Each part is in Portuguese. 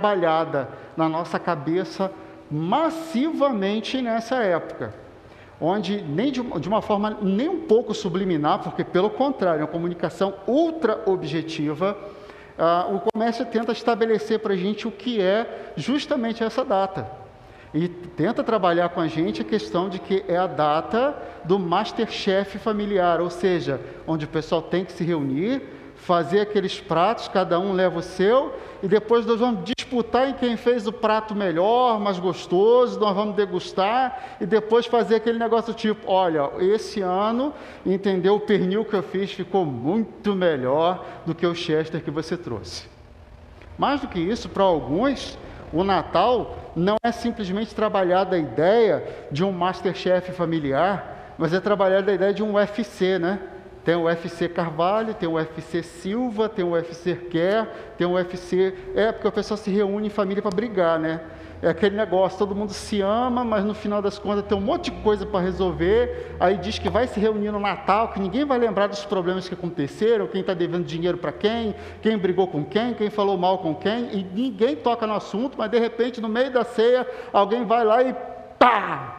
trabalhada na nossa cabeça massivamente nessa época, onde nem de, de uma forma nem um pouco subliminar, porque pelo contrário, é uma comunicação ultra objetiva, uh, o comércio tenta estabelecer para a gente o que é justamente essa data. E tenta trabalhar com a gente a questão de que é a data do Masterchef familiar, ou seja, onde o pessoal tem que se reunir, fazer aqueles pratos, cada um leva o seu, e depois nós vamos disputar em quem fez o prato melhor, mais gostoso, nós vamos degustar, e depois fazer aquele negócio tipo, olha, esse ano, entendeu, o pernil que eu fiz ficou muito melhor do que o Chester que você trouxe. Mais do que isso, para alguns, o Natal não é simplesmente trabalhar da ideia de um Masterchef familiar, mas é trabalhar da ideia de um UFC, né? Tem o UFC Carvalho, tem o UFC Silva, tem o UFC Quer, tem o UFC. É, porque o pessoal se reúne em família para brigar, né? É aquele negócio, todo mundo se ama, mas no final das contas tem um monte de coisa para resolver. Aí diz que vai se reunir no Natal, que ninguém vai lembrar dos problemas que aconteceram, quem está devendo dinheiro para quem, quem brigou com quem, quem falou mal com quem, e ninguém toca no assunto, mas de repente, no meio da ceia, alguém vai lá e pá!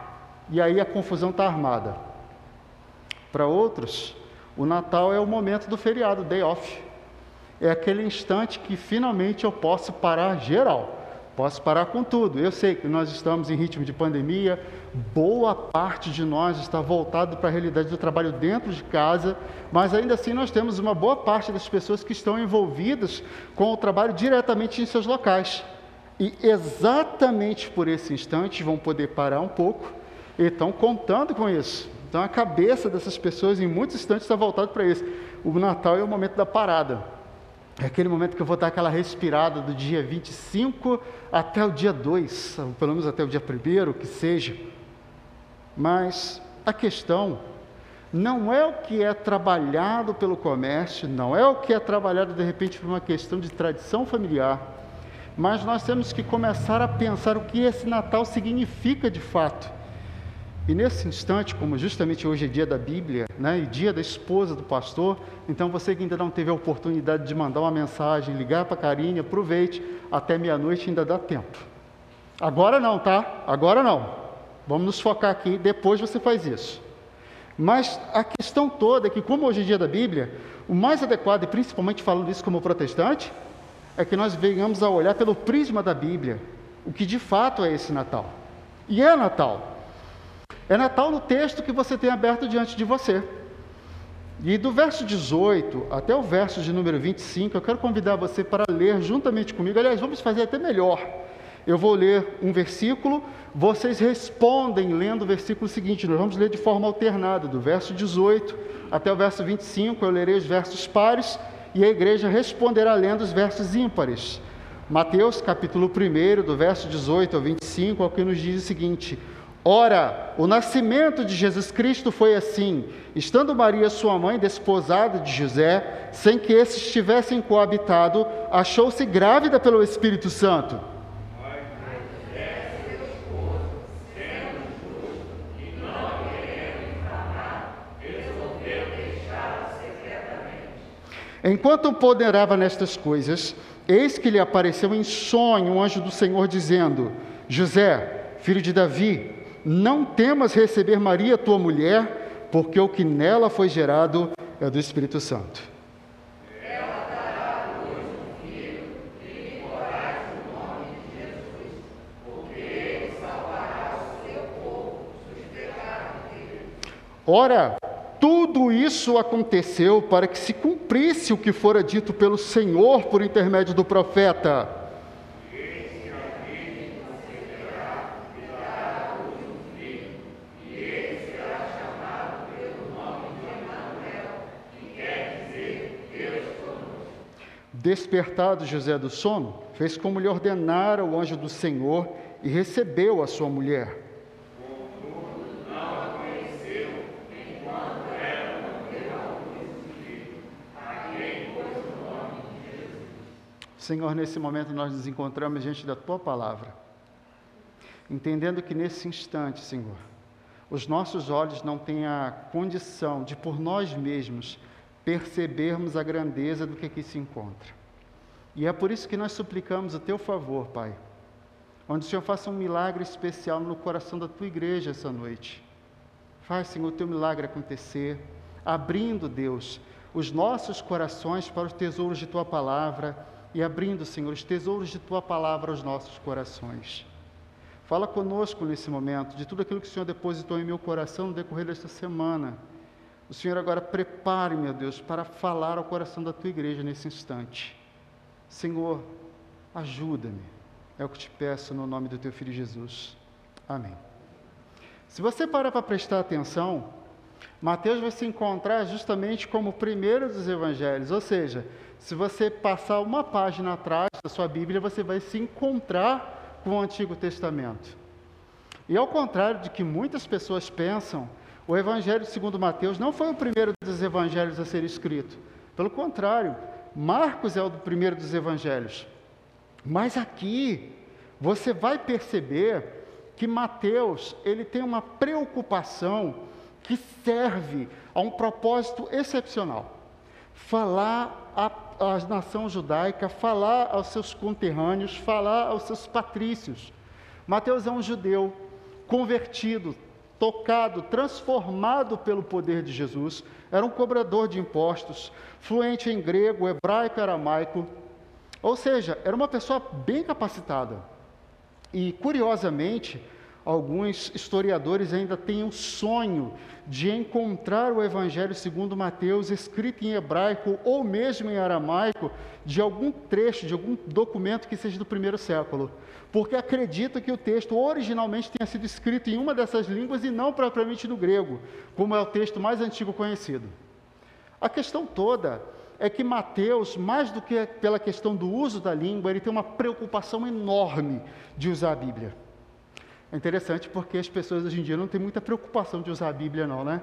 E aí a confusão está armada. Para outros, o Natal é o momento do feriado, day off. É aquele instante que finalmente eu posso parar geral. Posso parar com tudo. Eu sei que nós estamos em ritmo de pandemia, boa parte de nós está voltado para a realidade do trabalho dentro de casa, mas ainda assim nós temos uma boa parte das pessoas que estão envolvidas com o trabalho diretamente em seus locais. E exatamente por esse instante vão poder parar um pouco e estão contando com isso. Então a cabeça dessas pessoas em muitos instantes está voltada para isso. O Natal é o momento da parada. É aquele momento que eu vou dar aquela respirada do dia 25 até o dia 2, pelo menos até o dia 1, que seja. Mas a questão não é o que é trabalhado pelo comércio, não é o que é trabalhado de repente por uma questão de tradição familiar, mas nós temos que começar a pensar o que esse Natal significa de fato. E nesse instante, como justamente hoje é dia da Bíblia, né, e dia da esposa do pastor, então você que ainda não teve a oportunidade de mandar uma mensagem, ligar para a Karine, aproveite, até meia-noite ainda dá tempo. Agora não, tá? Agora não. Vamos nos focar aqui, depois você faz isso. Mas a questão toda é que, como hoje é dia da Bíblia, o mais adequado, e principalmente falando isso como protestante, é que nós venhamos a olhar pelo prisma da Bíblia, o que de fato é esse Natal. E é Natal. É Natal no texto que você tem aberto diante de você. E do verso 18 até o verso de número 25, eu quero convidar você para ler juntamente comigo. Aliás, vamos fazer até melhor. Eu vou ler um versículo, vocês respondem lendo o versículo seguinte. Nós vamos ler de forma alternada, do verso 18 até o verso 25. Eu lerei os versos pares e a igreja responderá lendo os versos ímpares. Mateus, capítulo 1, do verso 18 ao 25, é o que nos diz o seguinte: Ora, o nascimento de Jesus Cristo foi assim: estando Maria, sua mãe, desposada de José, sem que esses tivessem coabitado, achou-se grávida pelo Espírito Santo. Enquanto ponderava nestas coisas, eis que lhe apareceu em sonho um anjo do Senhor dizendo: José, filho de Davi, não temas receber Maria, tua mulher, porque o que nela foi gerado é do Espírito Santo. Ora, tudo isso aconteceu para que se cumprisse o que fora dito pelo Senhor por intermédio do profeta. Despertado José do sono, fez como lhe ordenara o anjo do Senhor e recebeu a sua mulher. Senhor, nesse momento nós nos encontramos diante da tua palavra, entendendo que nesse instante, Senhor, os nossos olhos não têm a condição de por nós mesmos percebermos a grandeza do que aqui se encontra. E é por isso que nós suplicamos o teu favor, Pai. Onde o Senhor faça um milagre especial no coração da tua igreja essa noite. Faz, Senhor, o teu milagre acontecer, abrindo, Deus, os nossos corações para os tesouros de tua palavra e abrindo, Senhor, os tesouros de tua palavra aos nossos corações. Fala conosco nesse momento de tudo aquilo que o Senhor depositou em meu coração no decorrer desta semana. O Senhor agora prepare, meu Deus, para falar ao coração da tua igreja nesse instante. Senhor, ajuda-me. É o que te peço no nome do teu filho Jesus. Amém. Se você parar para prestar atenção, Mateus vai se encontrar justamente como o primeiro dos evangelhos, ou seja, se você passar uma página atrás da sua Bíblia, você vai se encontrar com o Antigo Testamento. E ao contrário de que muitas pessoas pensam, o Evangelho segundo Mateus não foi o primeiro dos evangelhos a ser escrito. Pelo contrário, Marcos é o primeiro dos evangelhos. Mas aqui você vai perceber que Mateus, ele tem uma preocupação que serve a um propósito excepcional. Falar à, à nação judaica, falar aos seus conterrâneos, falar aos seus patrícios. Mateus é um judeu convertido, tocado, transformado pelo poder de Jesus, era um cobrador de impostos, fluente em grego, hebraico e aramaico, ou seja, era uma pessoa bem capacitada. E, curiosamente, alguns historiadores ainda têm o sonho de encontrar o Evangelho segundo Mateus escrito em hebraico ou mesmo em aramaico de algum trecho, de algum documento que seja do primeiro século, porque acredita que o texto originalmente tenha sido escrito em uma dessas línguas e não propriamente no grego, como é o texto mais antigo conhecido. A questão toda é que Mateus, mais do que pela questão do uso da língua, ele tem uma preocupação enorme de usar a Bíblia. É interessante porque as pessoas hoje em dia não têm muita preocupação de usar a Bíblia, não, né?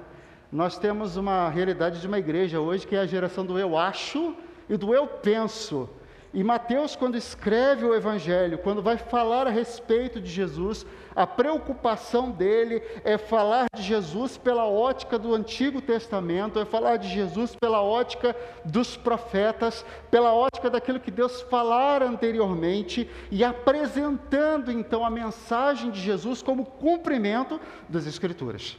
Nós temos uma realidade de uma igreja hoje que é a geração do eu acho e do eu penso. E Mateus, quando escreve o Evangelho, quando vai falar a respeito de Jesus, a preocupação dele é falar de Jesus pela ótica do Antigo Testamento, é falar de Jesus pela ótica dos profetas, pela ótica daquilo que Deus falara anteriormente e apresentando então a mensagem de Jesus como cumprimento das Escrituras.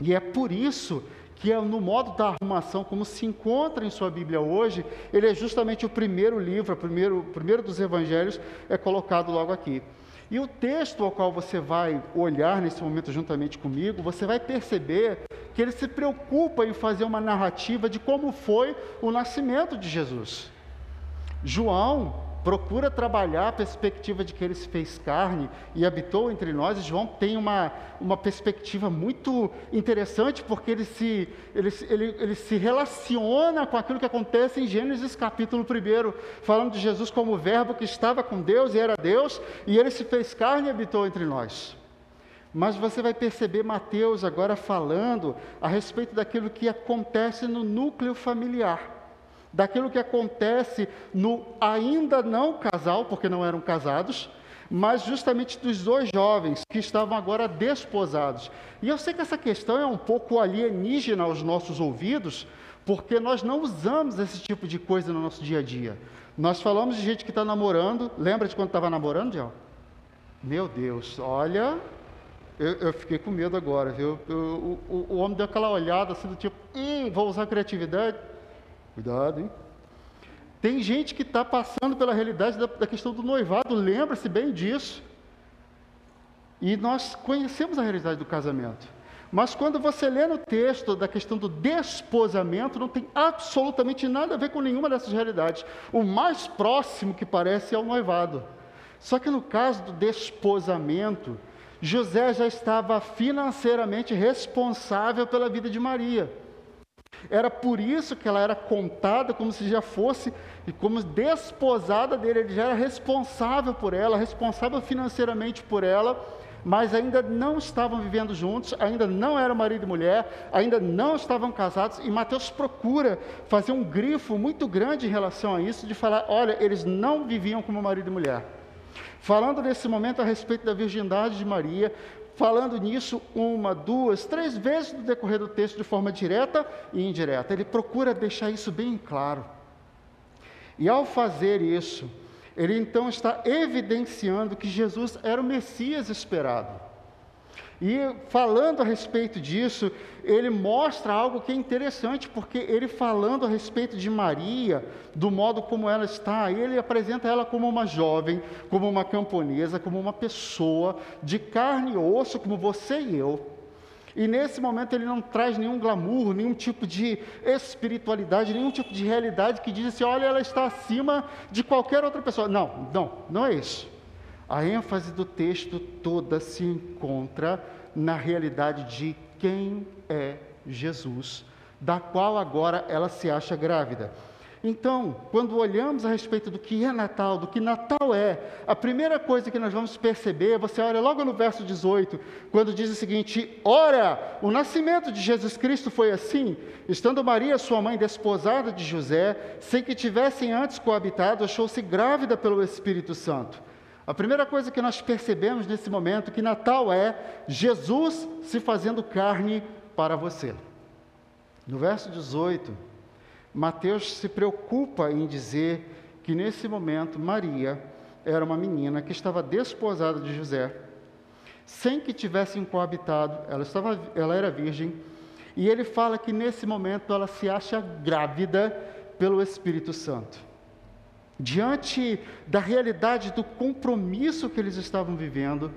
E é por isso que é no modo da arrumação, como se encontra em sua Bíblia hoje, ele é justamente o primeiro livro, o primeiro, o primeiro dos evangelhos, é colocado logo aqui. E o texto ao qual você vai olhar nesse momento juntamente comigo, você vai perceber que ele se preocupa em fazer uma narrativa de como foi o nascimento de Jesus. João, procura trabalhar a perspectiva de que ele se fez carne e habitou entre nós. E João tem uma, uma perspectiva muito interessante, porque ele se, ele, ele, ele se relaciona com aquilo que acontece em Gênesis capítulo 1, falando de Jesus como o Verbo que estava com Deus e era Deus, e ele se fez carne e habitou entre nós. Mas você vai perceber Mateus agora falando a respeito daquilo que acontece no núcleo familiar daquilo que acontece no ainda não casal, porque não eram casados, mas justamente dos dois jovens que estavam agora desposados. E eu sei que essa questão é um pouco alienígena aos nossos ouvidos, porque nós não usamos esse tipo de coisa no nosso dia a dia. Nós falamos de gente que está namorando, lembra de quando estava namorando, Diel? Meu Deus, olha, eu, eu, fiquei com medo agora, viu? Eu, o, o, homem deu aquela olhada assim do tipo, hum, vou usar criatividade. Cuidado, hein? Tem gente que está passando pela realidade da, da questão do noivado, lembra-se bem disso. E nós conhecemos a realidade do casamento. Mas quando você lê no texto da questão do desposamento, não tem absolutamente nada a ver com nenhuma dessas realidades. O mais próximo que parece é o noivado. Só que no caso do desposamento, José já estava financeiramente responsável pela vida de Maria. Era por isso que ela era contada como se já fosse, e como desposada dele, ele já era responsável por ela, responsável financeiramente por ela, mas ainda não estavam vivendo juntos, ainda não eram marido e mulher, ainda não estavam casados, e Mateus procura fazer um grifo muito grande em relação a isso, de falar: olha, eles não viviam como marido e mulher. Falando nesse momento a respeito da virgindade de Maria, falando nisso uma, duas, três vezes no decorrer do texto de forma direta e indireta. Ele procura deixar isso bem claro. E ao fazer isso, ele então está evidenciando que Jesus era o Messias esperado. E falando a respeito disso, ele mostra algo que é interessante, porque ele falando a respeito de Maria, do modo como ela está, ele apresenta ela como uma jovem, como uma camponesa, como uma pessoa de carne e osso, como você e eu. E nesse momento ele não traz nenhum glamour, nenhum tipo de espiritualidade, nenhum tipo de realidade que diz assim: olha, ela está acima de qualquer outra pessoa. Não, não, não é isso. A ênfase do texto toda se encontra na realidade de quem é Jesus, da qual agora ela se acha grávida. Então, quando olhamos a respeito do que é Natal, do que Natal é, a primeira coisa que nós vamos perceber, você olha logo no verso 18, quando diz o seguinte: Ora, o nascimento de Jesus Cristo foi assim, estando Maria, sua mãe, desposada de José, sem que tivessem antes coabitado, achou-se grávida pelo Espírito Santo. A primeira coisa que nós percebemos nesse momento que Natal é Jesus se fazendo carne para você. No verso 18, Mateus se preocupa em dizer que nesse momento Maria era uma menina que estava desposada de José, sem que tivessem coabitado, ela, estava, ela era virgem, e ele fala que nesse momento ela se acha grávida pelo Espírito Santo diante da realidade do compromisso que eles estavam vivendo,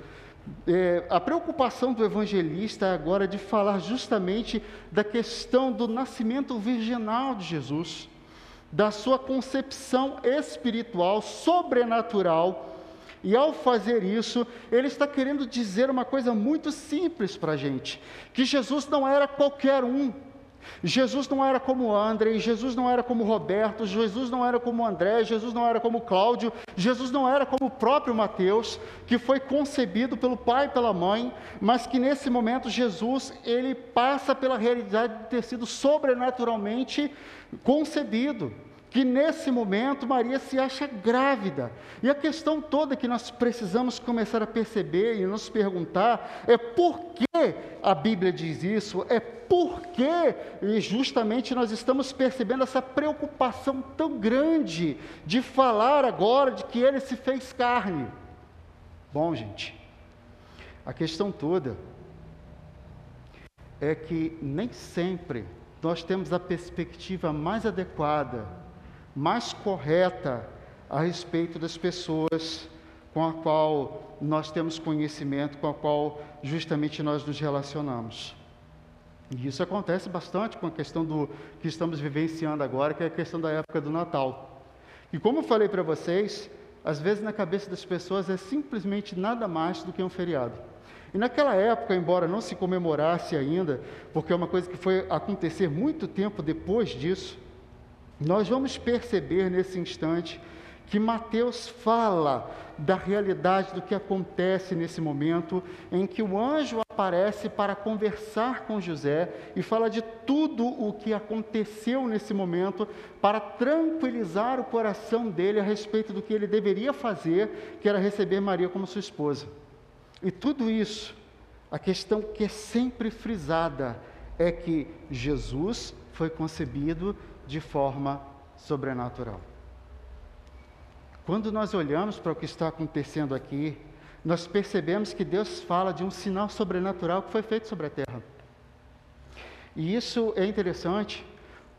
é, a preocupação do evangelista é agora de falar justamente da questão do nascimento virginal de Jesus, da sua concepção espiritual, sobrenatural. E ao fazer isso, ele está querendo dizer uma coisa muito simples para a gente: que Jesus não era qualquer um, Jesus não era como André, Jesus não era como Roberto, Jesus não era como André, Jesus não era como Cláudio, Jesus não era como o próprio Mateus, que foi concebido pelo pai e pela mãe, mas que nesse momento Jesus, ele passa pela realidade de ter sido sobrenaturalmente concebido que nesse momento Maria se acha grávida. E a questão toda que nós precisamos começar a perceber e nos perguntar é por que a Bíblia diz isso, é por que justamente nós estamos percebendo essa preocupação tão grande de falar agora de que ele se fez carne. Bom, gente, a questão toda é que nem sempre nós temos a perspectiva mais adequada mais correta a respeito das pessoas com a qual nós temos conhecimento, com a qual justamente nós nos relacionamos. E isso acontece bastante com a questão do que estamos vivenciando agora, que é a questão da época do Natal. E como eu falei para vocês, às vezes na cabeça das pessoas é simplesmente nada mais do que um feriado. E naquela época, embora não se comemorasse ainda, porque é uma coisa que foi acontecer muito tempo depois disso, nós vamos perceber nesse instante que Mateus fala da realidade do que acontece nesse momento em que o anjo aparece para conversar com José e fala de tudo o que aconteceu nesse momento para tranquilizar o coração dele a respeito do que ele deveria fazer, que era receber Maria como sua esposa. E tudo isso, a questão que é sempre frisada é que Jesus foi concebido de forma sobrenatural. Quando nós olhamos para o que está acontecendo aqui, nós percebemos que Deus fala de um sinal sobrenatural que foi feito sobre a terra. E isso é interessante,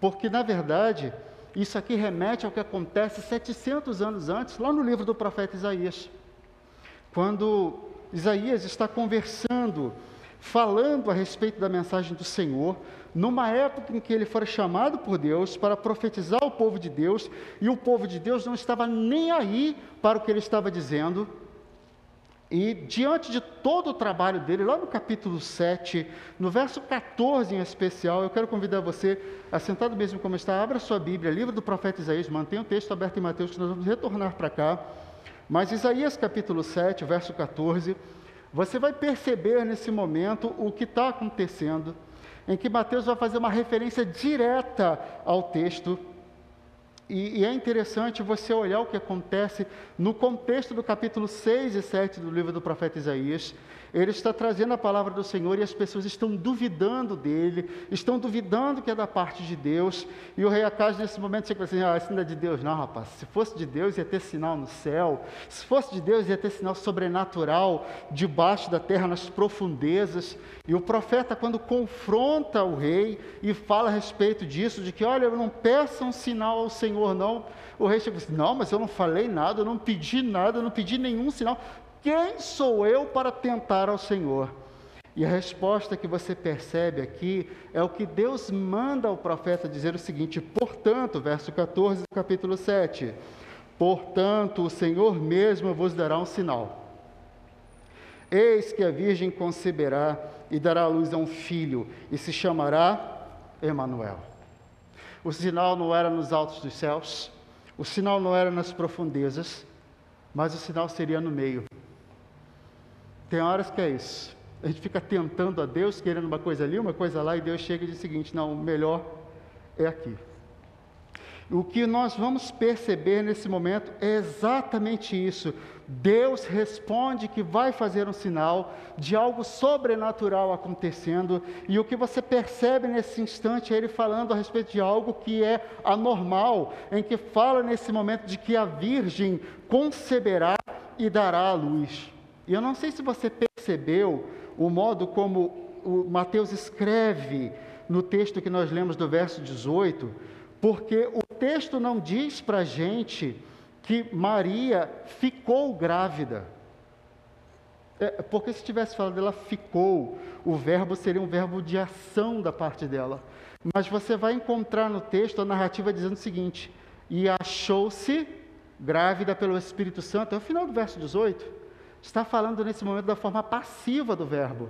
porque na verdade, isso aqui remete ao que acontece 700 anos antes, lá no livro do profeta Isaías. Quando Isaías está conversando, falando a respeito da mensagem do Senhor, numa época em que ele fora chamado por Deus para profetizar o povo de Deus, e o povo de Deus não estava nem aí para o que ele estava dizendo. E diante de todo o trabalho dele, lá no capítulo 7, no verso 14 em especial, eu quero convidar você, assentado mesmo como está, abra sua Bíblia, livro do profeta Isaías, mantenha o texto aberto em Mateus, que nós vamos retornar para cá. Mas Isaías capítulo 7, verso 14, você vai perceber nesse momento o que está acontecendo em que Mateus vai fazer uma referência direta ao texto. E, e, é interessante você olhar o que acontece no contexto do capítulo 6 e 7 do livro do profeta Isaías. Ele está trazendo a palavra do Senhor e as pessoas estão duvidando dele, estão duvidando que é da parte de Deus. E o rei Acaz, nesse momento, chega assim: Ah, isso não é de Deus, não, rapaz. Se fosse de Deus, ia ter sinal no céu. Se fosse de Deus, ia ter sinal sobrenatural debaixo da terra, nas profundezas. E o profeta, quando confronta o rei e fala a respeito disso, de que, olha, não peça um sinal ao Senhor, não. O rei chega assim: Não, mas eu não falei nada, eu não pedi nada, eu não pedi nenhum sinal. Quem sou eu para tentar ao Senhor? E a resposta que você percebe aqui é o que Deus manda ao profeta dizer o seguinte: portanto, verso 14 do capítulo 7: Portanto, o Senhor mesmo vos dará um sinal. Eis que a virgem conceberá e dará à luz a um filho, e se chamará Emanuel. O sinal não era nos altos dos céus, o sinal não era nas profundezas, mas o sinal seria no meio. Tem horas que é isso. A gente fica tentando a Deus, querendo uma coisa ali, uma coisa lá, e Deus chega e diz o seguinte: não, o melhor é aqui. O que nós vamos perceber nesse momento é exatamente isso. Deus responde que vai fazer um sinal de algo sobrenatural acontecendo, e o que você percebe nesse instante é ele falando a respeito de algo que é anormal, em que fala nesse momento de que a virgem conceberá e dará à luz. E eu não sei se você percebeu o modo como o Mateus escreve no texto que nós lemos do verso 18, porque o texto não diz para a gente que Maria ficou grávida. É, porque se tivesse falado dela ficou, o verbo seria um verbo de ação da parte dela. Mas você vai encontrar no texto a narrativa dizendo o seguinte: e achou-se grávida pelo Espírito Santo, é o final do verso 18 está falando nesse momento da forma passiva do verbo,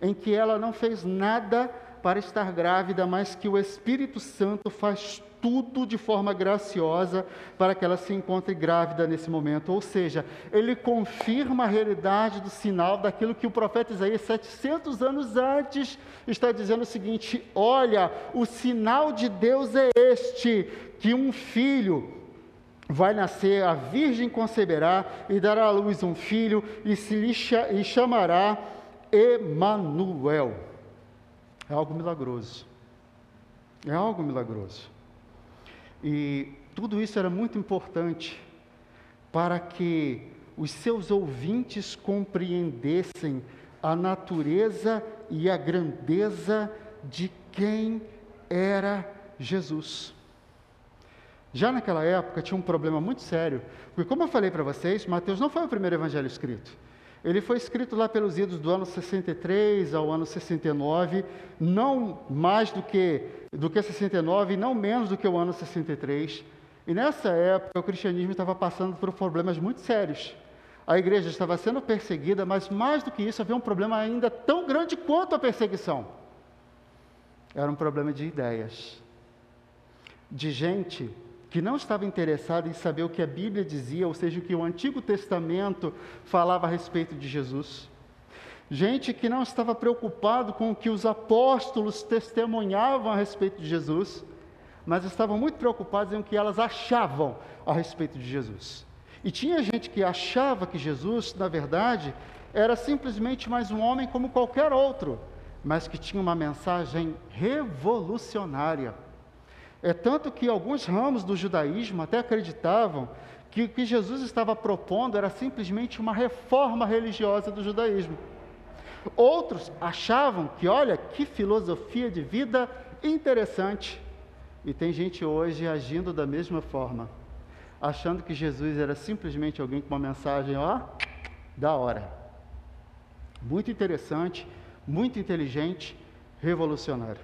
em que ela não fez nada para estar grávida, mas que o Espírito Santo faz tudo de forma graciosa para que ela se encontre grávida nesse momento. Ou seja, ele confirma a realidade do sinal daquilo que o profeta Isaías, 700 anos antes, está dizendo o seguinte: olha, o sinal de Deus é este, que um filho vai nascer, a virgem conceberá e dará à luz um filho e se lhe e chamará Emanuel. É algo milagroso. É algo milagroso. E tudo isso era muito importante para que os seus ouvintes compreendessem a natureza e a grandeza de quem era Jesus. Já naquela época tinha um problema muito sério, porque, como eu falei para vocês, Mateus não foi o primeiro evangelho escrito. Ele foi escrito lá pelos idos do ano 63 ao ano 69, não mais do que, do que 69 e não menos do que o ano 63. E nessa época o cristianismo estava passando por problemas muito sérios. A igreja estava sendo perseguida, mas mais do que isso, havia um problema ainda tão grande quanto a perseguição. Era um problema de ideias, de gente que não estava interessado em saber o que a Bíblia dizia, ou seja, o que o Antigo Testamento falava a respeito de Jesus. Gente que não estava preocupado com o que os apóstolos testemunhavam a respeito de Jesus, mas estavam muito preocupados em o que elas achavam a respeito de Jesus. E tinha gente que achava que Jesus, na verdade, era simplesmente mais um homem como qualquer outro, mas que tinha uma mensagem revolucionária é tanto que alguns ramos do judaísmo até acreditavam que o que Jesus estava propondo era simplesmente uma reforma religiosa do judaísmo. Outros achavam que, olha, que filosofia de vida interessante. E tem gente hoje agindo da mesma forma, achando que Jesus era simplesmente alguém com uma mensagem, ó, da hora. Muito interessante, muito inteligente, revolucionário.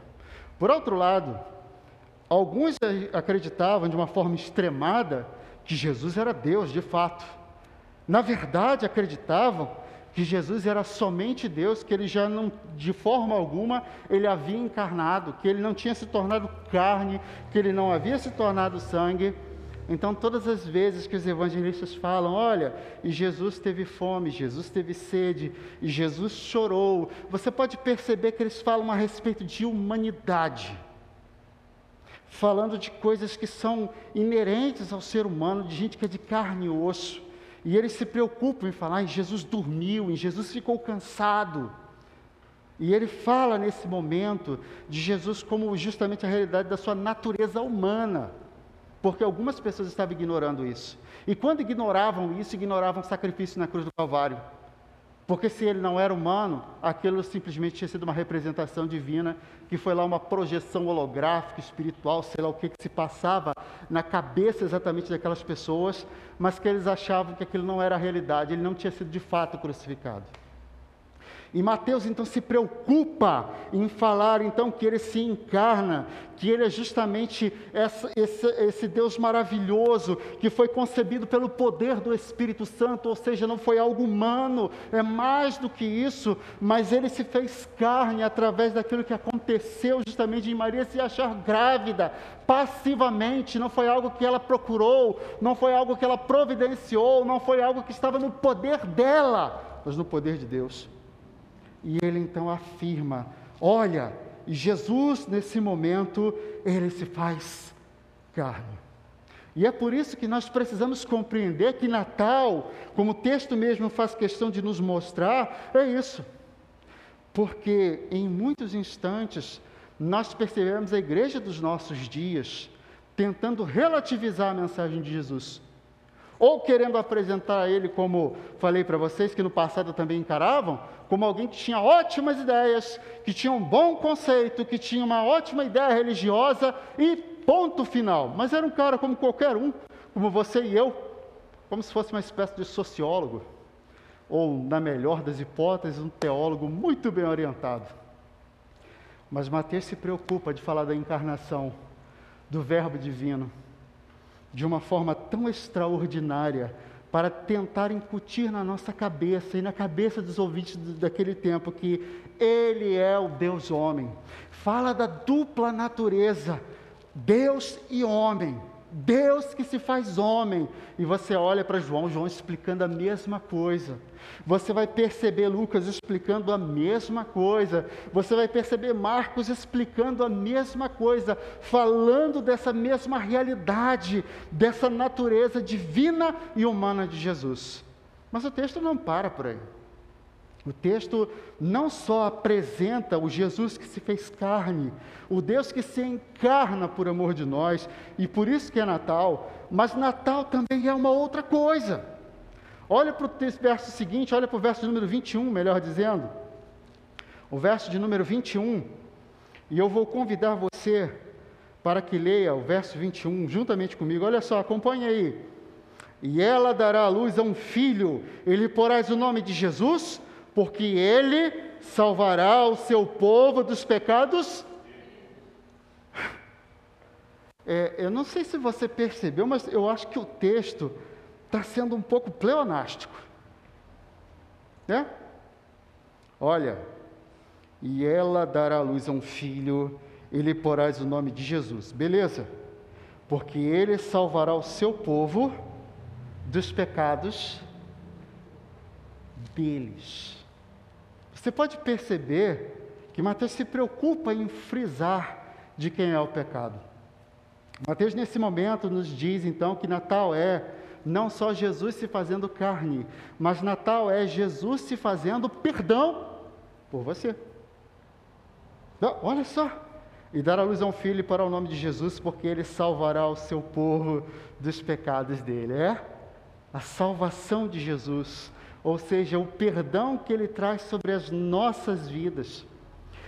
Por outro lado, Alguns acreditavam de uma forma extremada que Jesus era Deus de fato. Na verdade, acreditavam que Jesus era somente Deus, que ele já não, de forma alguma, ele havia encarnado, que ele não tinha se tornado carne, que ele não havia se tornado sangue. Então, todas as vezes que os evangelistas falam, olha, e Jesus teve fome, Jesus teve sede, e Jesus chorou, você pode perceber que eles falam a respeito de humanidade falando de coisas que são inerentes ao ser humano, de gente que é de carne e osso. E eles se preocupam em falar em Jesus dormiu, em Jesus ficou cansado. E ele fala nesse momento de Jesus como justamente a realidade da sua natureza humana, porque algumas pessoas estavam ignorando isso. E quando ignoravam isso, ignoravam o sacrifício na cruz do Calvário. Porque se ele não era humano, aquilo simplesmente tinha sido uma representação divina, que foi lá uma projeção holográfica, espiritual, sei lá o que, que se passava na cabeça exatamente daquelas pessoas, mas que eles achavam que aquilo não era a realidade, ele não tinha sido de fato crucificado. E Mateus então se preocupa em falar então que ele se encarna, que ele é justamente essa, esse, esse, Deus maravilhoso que foi concebido pelo poder do Espírito Santo, ou seja, não foi algo humano, é mais do que isso, mas ele se fez carne através daquilo que aconteceu justamente em Maria se achar grávida, passivamente, não foi algo que ela procurou, não foi algo que ela providenciou, não foi algo que estava no poder dela, mas no poder de Deus. E ele então afirma: Olha, Jesus nesse momento, ele se faz carne. E é por isso que nós precisamos compreender que Natal, como o texto mesmo faz questão de nos mostrar, é isso. Porque em muitos instantes nós percebemos a igreja dos nossos dias tentando relativizar a mensagem de Jesus ou querendo apresentar ele, como falei para vocês, que no passado também encaravam, como alguém que tinha ótimas ideias, que tinha um bom conceito, que tinha uma ótima ideia religiosa e ponto final. Mas era um cara como qualquer um, como você e eu, como se fosse uma espécie de sociólogo, ou, na melhor das hipóteses, um teólogo muito bem orientado. Mas Mateus se preocupa de falar da encarnação, do Verbo divino de uma forma tão extraordinária para tentar incutir na nossa cabeça e na cabeça dos ouvintes daquele tempo que Ele é o Deus homem. Fala da dupla natureza, Deus e homem. Deus que se faz homem. E você olha para João, João explicando a mesma coisa. Você vai perceber Lucas explicando a mesma coisa. Você vai perceber Marcos explicando a mesma coisa, falando dessa mesma realidade, dessa natureza divina e humana de Jesus. Mas o texto não para por aí. O texto não só apresenta o Jesus que se fez carne, o Deus que se encarna por amor de nós, e por isso que é Natal, mas Natal também é uma outra coisa. Olha para o verso seguinte, olha para o verso número 21, melhor dizendo. O verso de número 21, e eu vou convidar você para que leia o verso 21 juntamente comigo. Olha só, acompanhe aí. E ela dará à luz a um filho, ele porás o nome de Jesus, porque ele salvará o seu povo dos pecados. É, eu não sei se você percebeu, mas eu acho que o texto está sendo um pouco pleonástico. Né? Olha, e ela dará à luz a um filho, ele porás o nome de Jesus, beleza? Porque ele salvará o seu povo dos pecados deles. Você pode perceber que Mateus se preocupa em frisar de quem é o pecado. Mateus, nesse momento, nos diz então que Natal é não só Jesus se fazendo carne, mas Natal é Jesus se fazendo perdão por você. Não, olha só. E dar a luz a um filho para o nome de Jesus, porque ele salvará o seu povo dos pecados dele. É a salvação de Jesus ou seja, o perdão que ele traz sobre as nossas vidas.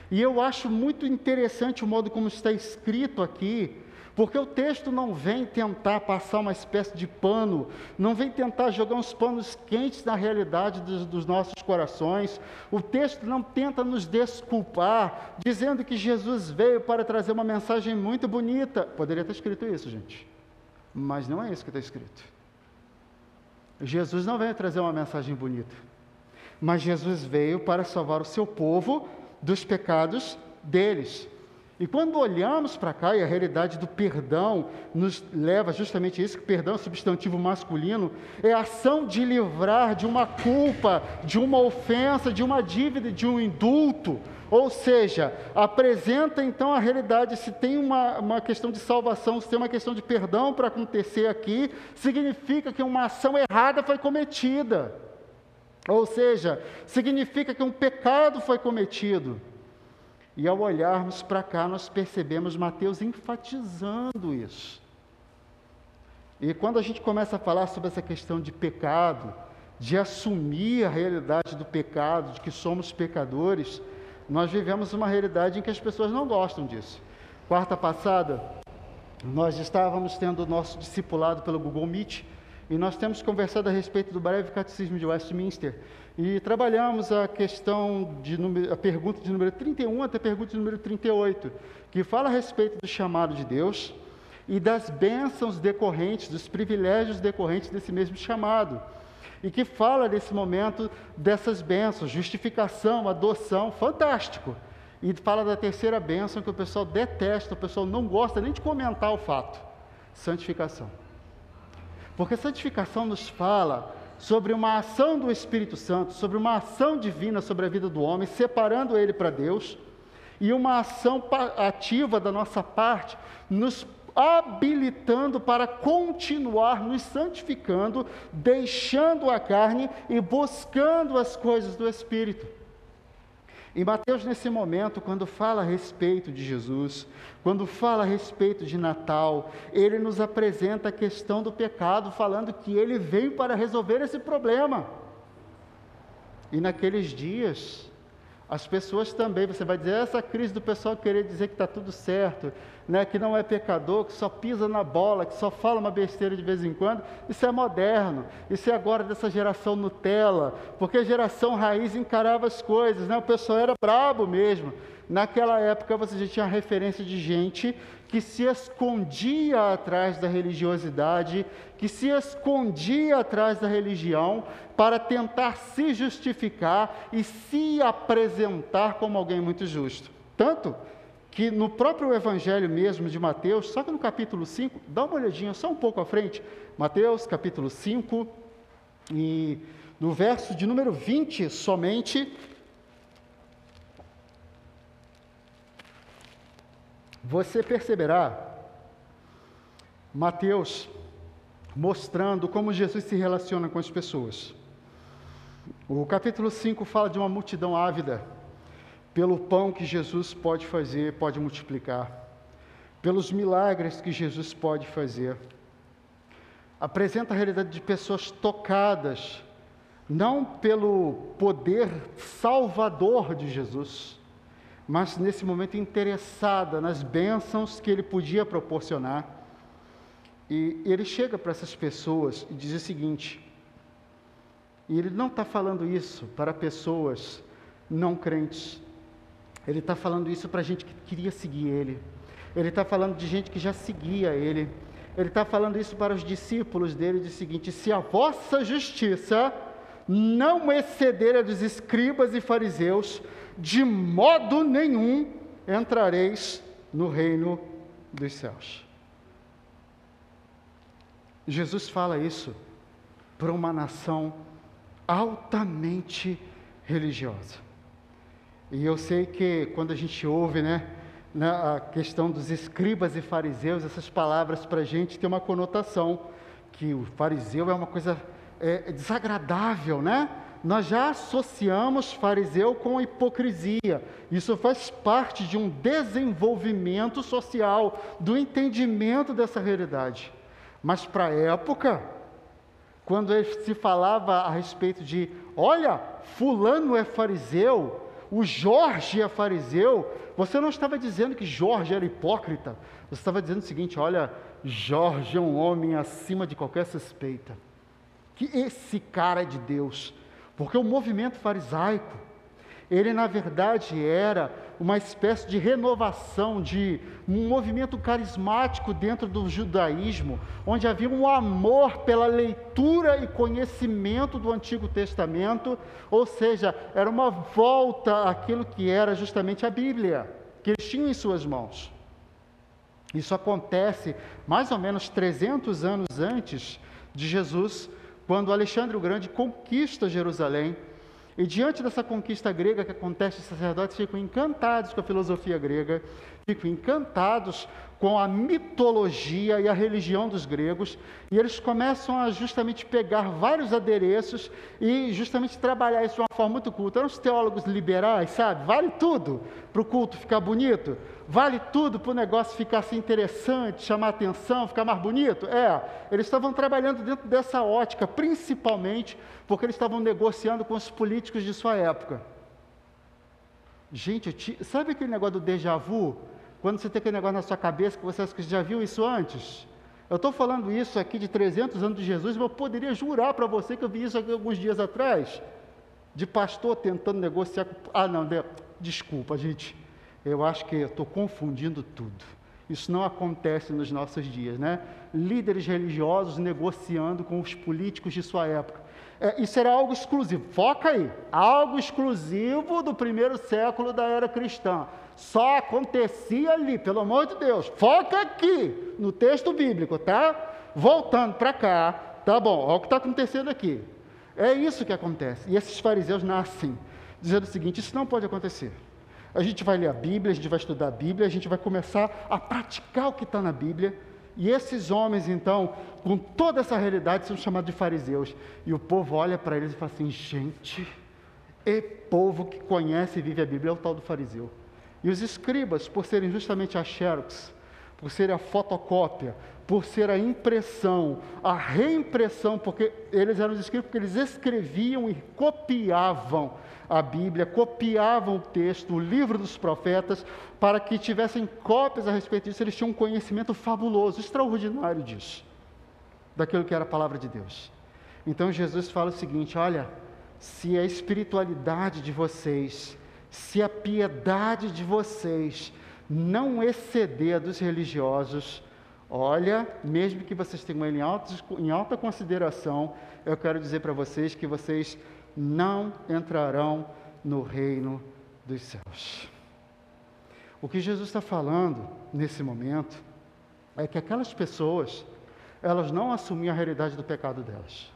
E eu acho muito interessante o modo como está escrito aqui, porque o texto não vem tentar passar uma espécie de pano, não vem tentar jogar uns panos quentes na realidade dos, dos, nossos corações. O texto não tenta nos desculpar, dizendo que Jesus veio para trazer uma mensagem muito bonita. Poderia ter escrito isso, gente, mas não é isso que está escrito. Jesus não veio trazer uma mensagem bonita, mas Jesus veio para salvar o seu povo dos pecados deles. E quando olhamos para cá, e a realidade do perdão nos leva justamente a isso, que perdão é substantivo masculino, é a ação de livrar de uma culpa, de uma ofensa, de uma dívida, de um indulto. Ou seja, apresenta então a realidade, se tem uma, uma questão de salvação, se tem uma questão de perdão para acontecer aqui, significa que uma ação errada foi cometida. Ou seja, significa que um pecado foi cometido. E ao olharmos para cá, nós percebemos Mateus enfatizando isso. E quando a gente começa a falar sobre essa questão de pecado, de assumir a realidade do pecado, de que somos pecadores, nós vivemos uma realidade em que as pessoas não gostam disso. Quarta passada, nós estávamos tendo o nosso discipulado pelo Google Meet e nós temos conversado a respeito do breve catecismo de Westminster. E trabalhamos a questão de número, a pergunta de número 31 até a pergunta de número 38, que fala a respeito do chamado de Deus e das bênçãos decorrentes, dos privilégios decorrentes desse mesmo chamado. E que fala nesse momento dessas bênçãos, justificação, adoção, fantástico. E fala da terceira bênção que o pessoal detesta, o pessoal não gosta nem de comentar o fato: santificação. Porque santificação nos fala sobre uma ação do Espírito Santo, sobre uma ação divina sobre a vida do homem, separando ele para Deus, e uma ação ativa da nossa parte, nos habilitando para continuar nos santificando, deixando a carne e buscando as coisas do Espírito. E Mateus, nesse momento, quando fala a respeito de Jesus, quando fala a respeito de Natal, ele nos apresenta a questão do pecado, falando que ele veio para resolver esse problema. E naqueles dias, as pessoas também, você vai dizer, essa crise do pessoal querer dizer que está tudo certo, né, que não é pecador, que só pisa na bola, que só fala uma besteira de vez em quando, isso é moderno, isso é agora dessa geração Nutella, porque a geração raiz encarava as coisas, né, o pessoal era brabo mesmo. Naquela época você já tinha referência de gente que se escondia atrás da religiosidade, que se escondia atrás da religião para tentar se justificar e se apresentar como alguém muito justo. Tanto que no próprio Evangelho mesmo de Mateus, só que no capítulo 5, dá uma olhadinha só um pouco à frente, Mateus capítulo 5, e no verso de número 20 somente, você perceberá Mateus mostrando como Jesus se relaciona com as pessoas. O capítulo 5 fala de uma multidão ávida pelo pão que Jesus pode fazer, pode multiplicar, pelos milagres que Jesus pode fazer. Apresenta a realidade de pessoas tocadas, não pelo poder salvador de Jesus, mas nesse momento interessada nas bênçãos que ele podia proporcionar. E ele chega para essas pessoas e diz o seguinte: e ele não está falando isso para pessoas não crentes, ele está falando isso para gente que queria seguir ele, ele está falando de gente que já seguia ele, ele está falando isso para os discípulos dele, o seguinte: se a vossa justiça não exceder a dos escribas e fariseus, de modo nenhum entrareis no reino dos céus. Jesus fala isso para uma nação altamente religiosa. E eu sei que quando a gente ouve, né, a questão dos escribas e fariseus, essas palavras para a gente tem uma conotação que o fariseu é uma coisa é, desagradável, né? nós já associamos fariseu com hipocrisia. Isso faz parte de um desenvolvimento social, do entendimento dessa realidade. Mas para a época, quando se falava a respeito de, olha, fulano é fariseu, o Jorge é fariseu, você não estava dizendo que Jorge era hipócrita, você estava dizendo o seguinte: olha, Jorge é um homem acima de qualquer suspeita, que esse cara é de Deus, porque o movimento farisaico, ele na verdade era uma espécie de renovação, de um movimento carismático dentro do judaísmo, onde havia um amor pela leitura e conhecimento do Antigo Testamento, ou seja, era uma volta àquilo que era justamente a Bíblia, que eles tinham em suas mãos. Isso acontece mais ou menos 300 anos antes de Jesus, quando Alexandre o Grande conquista Jerusalém. E diante dessa conquista grega que acontece, os sacerdotes ficam encantados com a filosofia grega, ficam encantados com a mitologia e a religião dos gregos, e eles começam a justamente pegar vários adereços e justamente trabalhar isso de uma forma muito culta. Eram os teólogos liberais, sabe? Vale tudo para o culto ficar bonito, vale tudo para o negócio ficar assim interessante, chamar atenção, ficar mais bonito. É, eles estavam trabalhando dentro dessa ótica, principalmente porque eles estavam negociando com os políticos de sua época. Gente, te... sabe aquele negócio do déjà vu? Quando você tem aquele negócio na sua cabeça que você já viu isso antes? Eu estou falando isso aqui de 300 anos de Jesus, mas eu poderia jurar para você que eu vi isso aqui alguns dias atrás, de pastor tentando negociar. Ah, não, desculpa, gente, eu acho que estou confundindo tudo. Isso não acontece nos nossos dias, né? Líderes religiosos negociando com os políticos de sua época. É, isso era algo exclusivo, foca aí, algo exclusivo do primeiro século da era cristã. Só acontecia ali, pelo amor de Deus. Foca aqui no texto bíblico, tá? Voltando para cá, tá bom, olha o que está acontecendo aqui. É isso que acontece. E esses fariseus nascem dizendo o seguinte: isso não pode acontecer. A gente vai ler a Bíblia, a gente vai estudar a Bíblia, a gente vai começar a praticar o que está na Bíblia. E esses homens, então, com toda essa realidade, são chamados de fariseus. E o povo olha para eles e fala assim: gente, e povo que conhece e vive a Bíblia é o tal do fariseu. E os escribas, por serem justamente a xerox, por ser a fotocópia, por ser a impressão, a reimpressão, porque eles eram os escribas porque eles escreviam e copiavam a Bíblia, copiavam o texto, o livro dos profetas, para que tivessem cópias a respeito disso, eles tinham um conhecimento fabuloso, extraordinário disso, daquilo que era a palavra de Deus. Então Jesus fala o seguinte: olha, se a espiritualidade de vocês se a piedade de vocês não exceder a dos religiosos, olha, mesmo que vocês tenham ele em alta, em alta consideração, eu quero dizer para vocês que vocês não entrarão no reino dos céus. O que Jesus está falando nesse momento é que aquelas pessoas, elas não assumiam a realidade do pecado delas.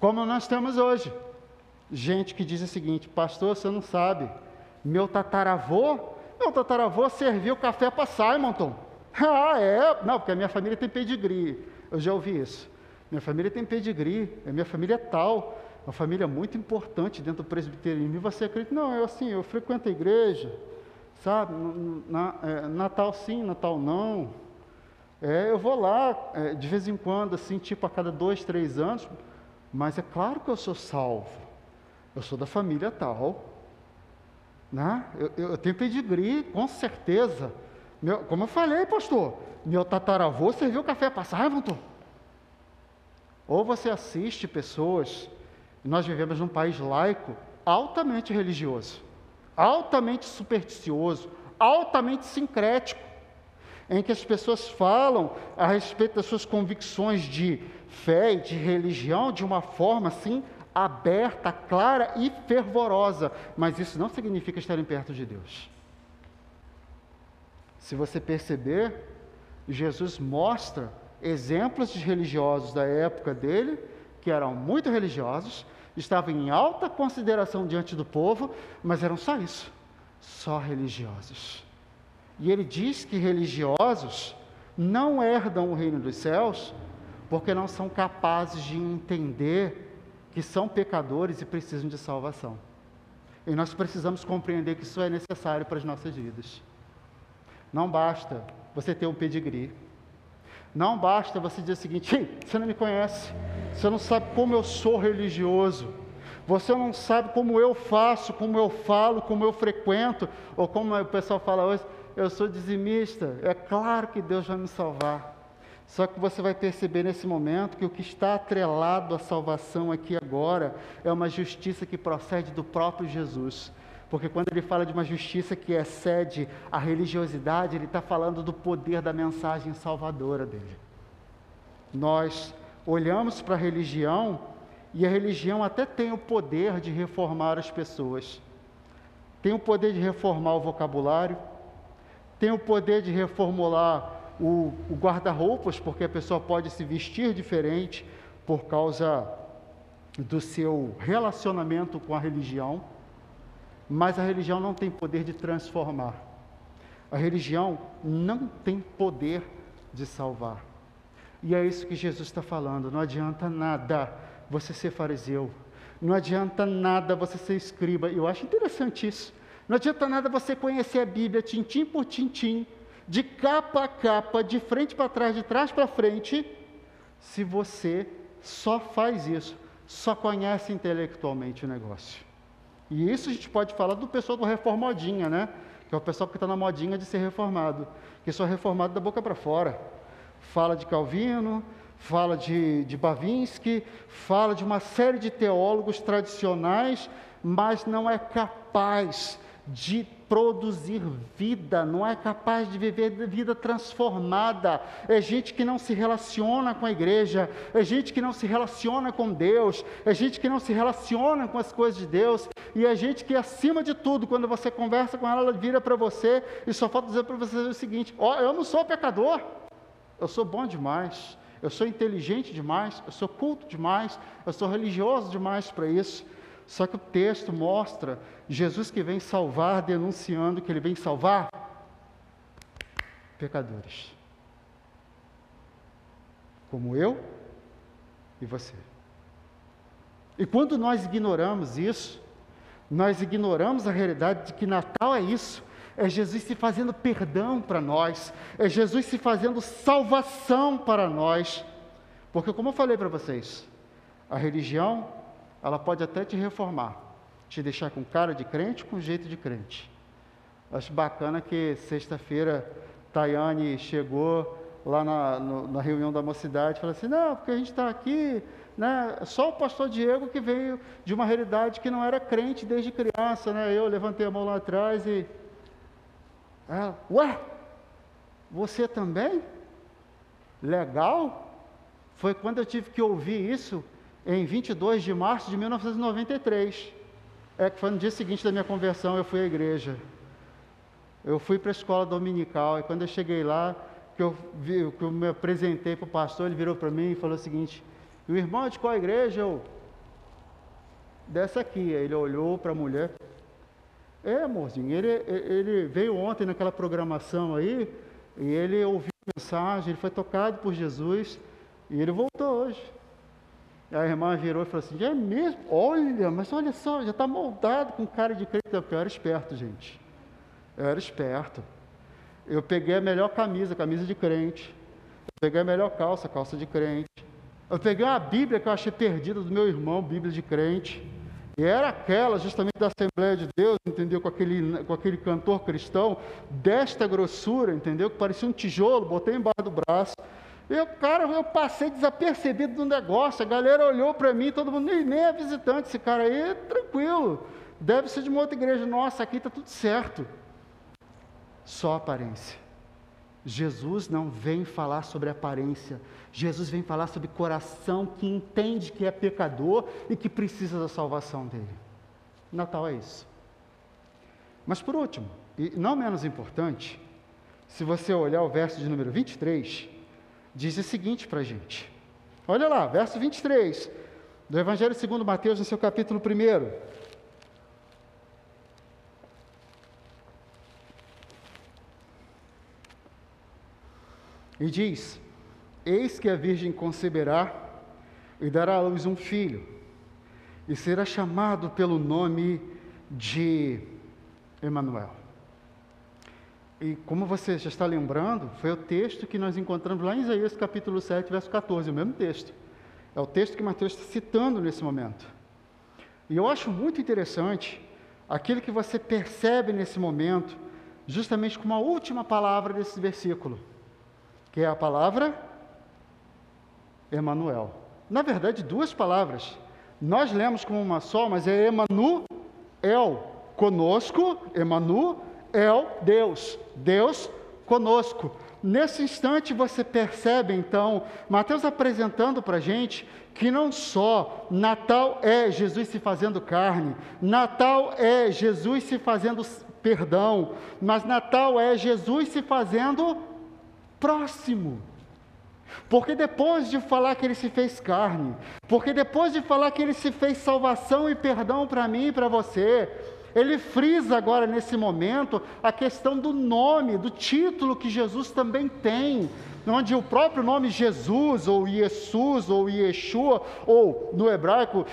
Como nós temos hoje gente que diz o seguinte: Pastor, você não sabe, meu tataravô, meu tataravô serviu café para Simonton. ah, é? Não, porque a minha família tem pedigree. Eu já ouvi isso. Minha família tem pedigree, a minha família é tal, uma família muito importante dentro do presbiterianismo. E você acredita? Não, eu assim, eu frequento a igreja, sabe? Na, é, Natal sim, Natal não. É, eu vou lá é, de vez em quando, assim, tipo a cada dois, três anos, mas é claro que eu sou salvo. Eu sou da família tal. Né? Eu, eu, tenho pedigree, com certeza. Meu, como eu falei, pastor, meu tataravô serviu café para Simonton. Ou você assiste pessoas, nós vivemos num país laico, altamente religioso, altamente supersticioso, altamente sincrético, em que as pessoas falam a respeito das suas convicções de fé e de religião de uma forma assim aberta, clara e fervorosa, mas isso não significa estarem perto de Deus. Se você perceber, Jesus mostra exemplos de religiosos da época dele, que eram muito religiosos, estavam em alta consideração diante do povo, mas eram só isso, só religiosos. E ele diz que religiosos não herdam o reino dos céus porque não são capazes de entender que são pecadores e precisam de salvação. E nós precisamos compreender que isso é necessário para as nossas vidas. Não basta você ter um pedigree. Não basta você dizer o seguinte: você não me conhece, você não sabe como eu sou religioso, você não sabe como eu faço, como eu falo, como eu frequento, ou como o pessoal fala hoje, eu sou dizimista. É claro que Deus vai me salvar. Só que você vai perceber nesse momento que o que está atrelado à salvação aqui agora é uma justiça que procede do próprio Jesus. Porque quando ele fala de uma justiça que excede a religiosidade, ele está falando do poder da mensagem salvadora dele. Nós olhamos para a religião e a religião até tem o poder de reformar as pessoas. tem o poder de reformar o vocabulário, tem o poder de reformular o, o guarda-roupas, porque a pessoa pode se vestir diferente por causa do seu relacionamento com a religião, mas a religião não tem poder de transformar. A religião não tem poder de salvar. E é isso que Jesus está falando. Não adianta nada você ser fariseu. Não adianta nada você ser escriba. Eu acho interessante isso. Não adianta nada você conhecer a Bíblia tintim por tintim, de capa a capa, de frente para trás, de trás para frente, se você só faz isso, só conhece intelectualmente o negócio. E isso a gente pode falar do pessoal do reformadinha, né? Que é o pessoal que está na modinha de ser reformado, que só é reformado da boca para fora. Fala de Calvino, fala de, de Bavinski, fala de uma série de teólogos tradicionais, mas não é capaz de produzir vida, não é capaz de viver vida transformada. É gente que não se relaciona com a igreja, é gente que não se relaciona com Deus, é gente que não se relaciona com as coisas de Deus, e é gente que, acima de tudo, quando você conversa com ela, ela vira para você e só falta dizer para você o seguinte: Ó, oh, eu não sou pecador, eu sou bom demais, eu sou inteligente demais, eu sou culto demais, eu sou religioso demais para isso. Só que o texto mostra Jesus que vem salvar, denunciando que ele vem salvar pecadores. Como eu e você. E quando nós ignoramos isso, nós ignoramos a realidade de que Natal é isso. É Jesus se fazendo perdão para nós, é Jesus se fazendo salvação para nós. Porque, como eu falei para vocês, a religião ela pode até te reformar, te deixar com cara de crente, com jeito de crente. Acho bacana que sexta-feira Tayane chegou lá na, no, na reunião da mocidade e falou assim: não, porque a gente está aqui, né? Só o pastor Diego que veio de uma realidade que não era crente desde criança, né? Eu levantei a mão lá atrás e. Ela, ué, você também? Legal? Foi quando eu tive que ouvir isso em 22 de março de 1993. É que foi no dia seguinte da minha conversão, eu fui à igreja. Eu fui para a escola dominical e quando eu cheguei lá, que eu, vi, que eu me apresentei para o pastor, ele virou para mim e falou o seguinte: o irmão de qual igreja? Eu, dessa aqui. Ele olhou para a mulher. É, amorzinho, ele, ele veio ontem naquela programação aí, e ele ouviu a mensagem, ele foi tocado por Jesus, e ele voltou hoje. A irmã virou e falou assim: é mesmo? Olha, mas olha só, já está moldado com cara de crente. Eu era esperto, gente. Eu era esperto. Eu peguei a melhor camisa, camisa de crente. Eu peguei a melhor calça, calça de crente. Eu peguei uma Bíblia que eu achei perdida do meu irmão, Bíblia de crente. E era aquela, justamente da Assembleia de Deus, entendeu? Com aquele, com aquele cantor cristão, desta grossura, entendeu? Que parecia um tijolo, botei embaixo do braço. Eu, cara, eu passei desapercebido do negócio, a galera olhou para mim, todo mundo, nem, nem é visitante, esse cara aí, tranquilo, deve ser de uma outra igreja, nossa, aqui está tudo certo. Só aparência. Jesus não vem falar sobre aparência, Jesus vem falar sobre coração que entende que é pecador e que precisa da salvação dele. Natal é isso. Mas por último, e não menos importante, se você olhar o verso de número 23, diz o seguinte para a gente. Olha lá, verso 23 do Evangelho segundo Mateus, no seu capítulo 1. E diz: Eis que a Virgem conceberá e dará à luz um filho, e será chamado pelo nome de Emanuel. E como você já está lembrando, foi o texto que nós encontramos lá em Isaías capítulo 7, verso 14, o mesmo texto. É o texto que Mateus está citando nesse momento. E eu acho muito interessante aquilo que você percebe nesse momento, justamente com a última palavra desse versículo, que é a palavra Emanuel. Na verdade, duas palavras. Nós lemos como uma só, mas é Emanuel, conosco, Emanuel, El Deus, Deus conosco. nesse instante você percebe, então, Mateus apresentando para a gente que não só Natal é Jesus se fazendo carne, Natal é Jesus se fazendo perdão, mas Natal é Jesus se fazendo próximo. Porque depois de falar que ele se fez carne, porque depois de falar que ele se fez salvação e perdão para mim e para você, ele frisa agora nesse momento a questão do nome, do título que Jesus também tem, onde o próprio nome Jesus, ou Jesus, ou Yeshua, ou no hebraico,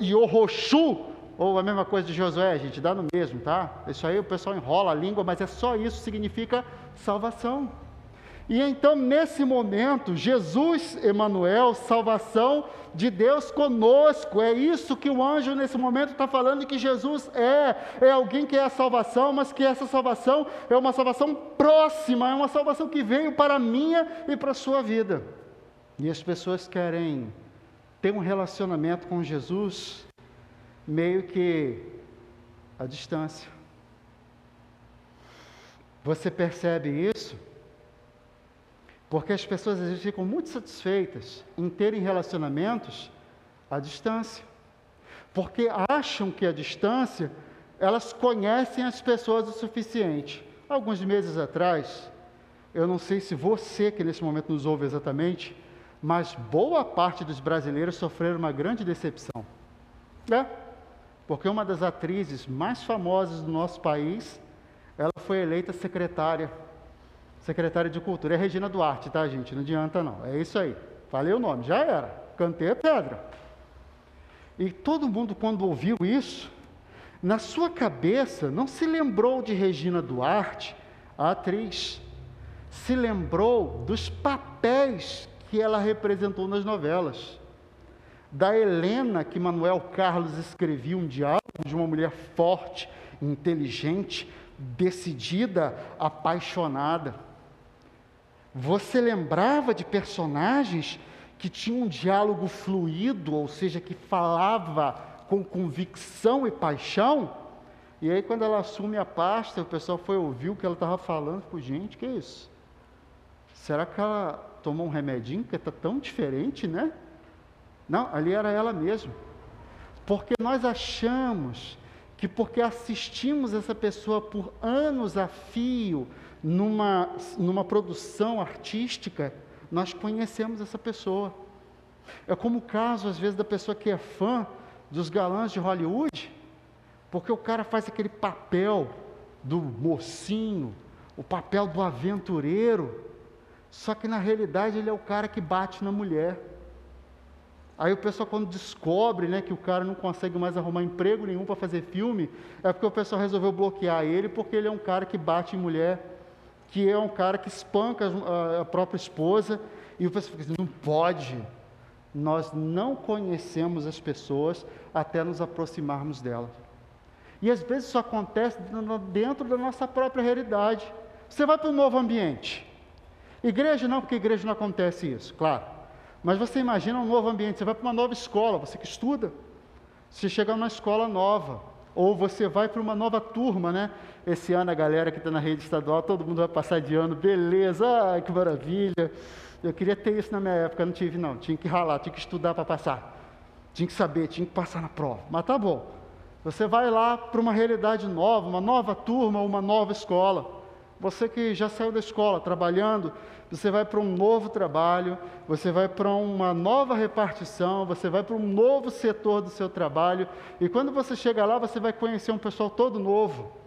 Yohoshu, ou a mesma coisa de Josué, gente, dá no mesmo, tá? Isso aí o pessoal enrola a língua, mas é só isso, significa salvação. E então, nesse momento, Jesus, Emanuel, salvação de Deus conosco. É isso que o anjo nesse momento está falando que Jesus é. É alguém que é a salvação, mas que essa salvação é uma salvação próxima, é uma salvação que veio para a minha e para a sua vida. E as pessoas querem ter um relacionamento com Jesus meio que à distância. Você percebe isso? Porque as pessoas às vezes ficam muito satisfeitas em terem relacionamentos à distância. Porque acham que à distância elas conhecem as pessoas o suficiente. Alguns meses atrás, eu não sei se você que nesse momento nos ouve exatamente, mas boa parte dos brasileiros sofreram uma grande decepção. É, porque uma das atrizes mais famosas do nosso país, ela foi eleita secretária secretária de Cultura. É Regina Duarte, tá, gente? Não adianta não. É isso aí. Falei o nome, já era. Cantei a pedra. E todo mundo, quando ouviu isso, na sua cabeça não se lembrou de Regina Duarte, a atriz. Se lembrou dos papéis que ela representou nas novelas. Da Helena, que Manuel Carlos escrevia um diálogo de uma mulher forte, inteligente, decidida, apaixonada. Você lembrava de personagens que tinham um diálogo fluido, ou seja, que falava com convicção e paixão? E aí, quando ela assume a pasta, o pessoal foi ouvir o que ela estava falando. Pô, gente, que é isso? Será que ela tomou um remedinho que está tão diferente, né? Não, ali era ela mesma. Porque nós achamos que porque assistimos essa pessoa por anos a fio, numa, numa produção artística, nós conhecemos essa pessoa. É como o caso, às vezes, da pessoa que é fã dos galãs de Hollywood, porque o cara faz aquele papel do mocinho, o papel do aventureiro, só que na realidade ele é o cara que bate na mulher. Aí o pessoal, quando descobre né, que o cara não consegue mais arrumar emprego nenhum para fazer filme, é porque o pessoal resolveu bloquear ele, porque ele é um cara que bate em mulher que é um cara que espanca a própria esposa, e o pessoal fica assim, não pode. Nós não conhecemos as pessoas até nos aproximarmos delas. E às vezes isso acontece dentro da nossa própria realidade. Você vai para um novo ambiente. Igreja não, porque igreja não acontece isso, claro. Mas você imagina um novo ambiente, você vai para uma nova escola, você que estuda. Você chega numa escola nova, ou você vai para uma nova turma, né? Esse ano a galera que está na rede estadual, todo mundo vai passar de ano, beleza, ai, que maravilha. Eu queria ter isso na minha época, não tive não, tinha que ralar, tinha que estudar para passar. Tinha que saber, tinha que passar na prova. Mas tá bom. Você vai lá para uma realidade nova, uma nova turma, uma nova escola. Você que já saiu da escola trabalhando, você vai para um novo trabalho, você vai para uma nova repartição, você vai para um novo setor do seu trabalho, e quando você chega lá, você vai conhecer um pessoal todo novo.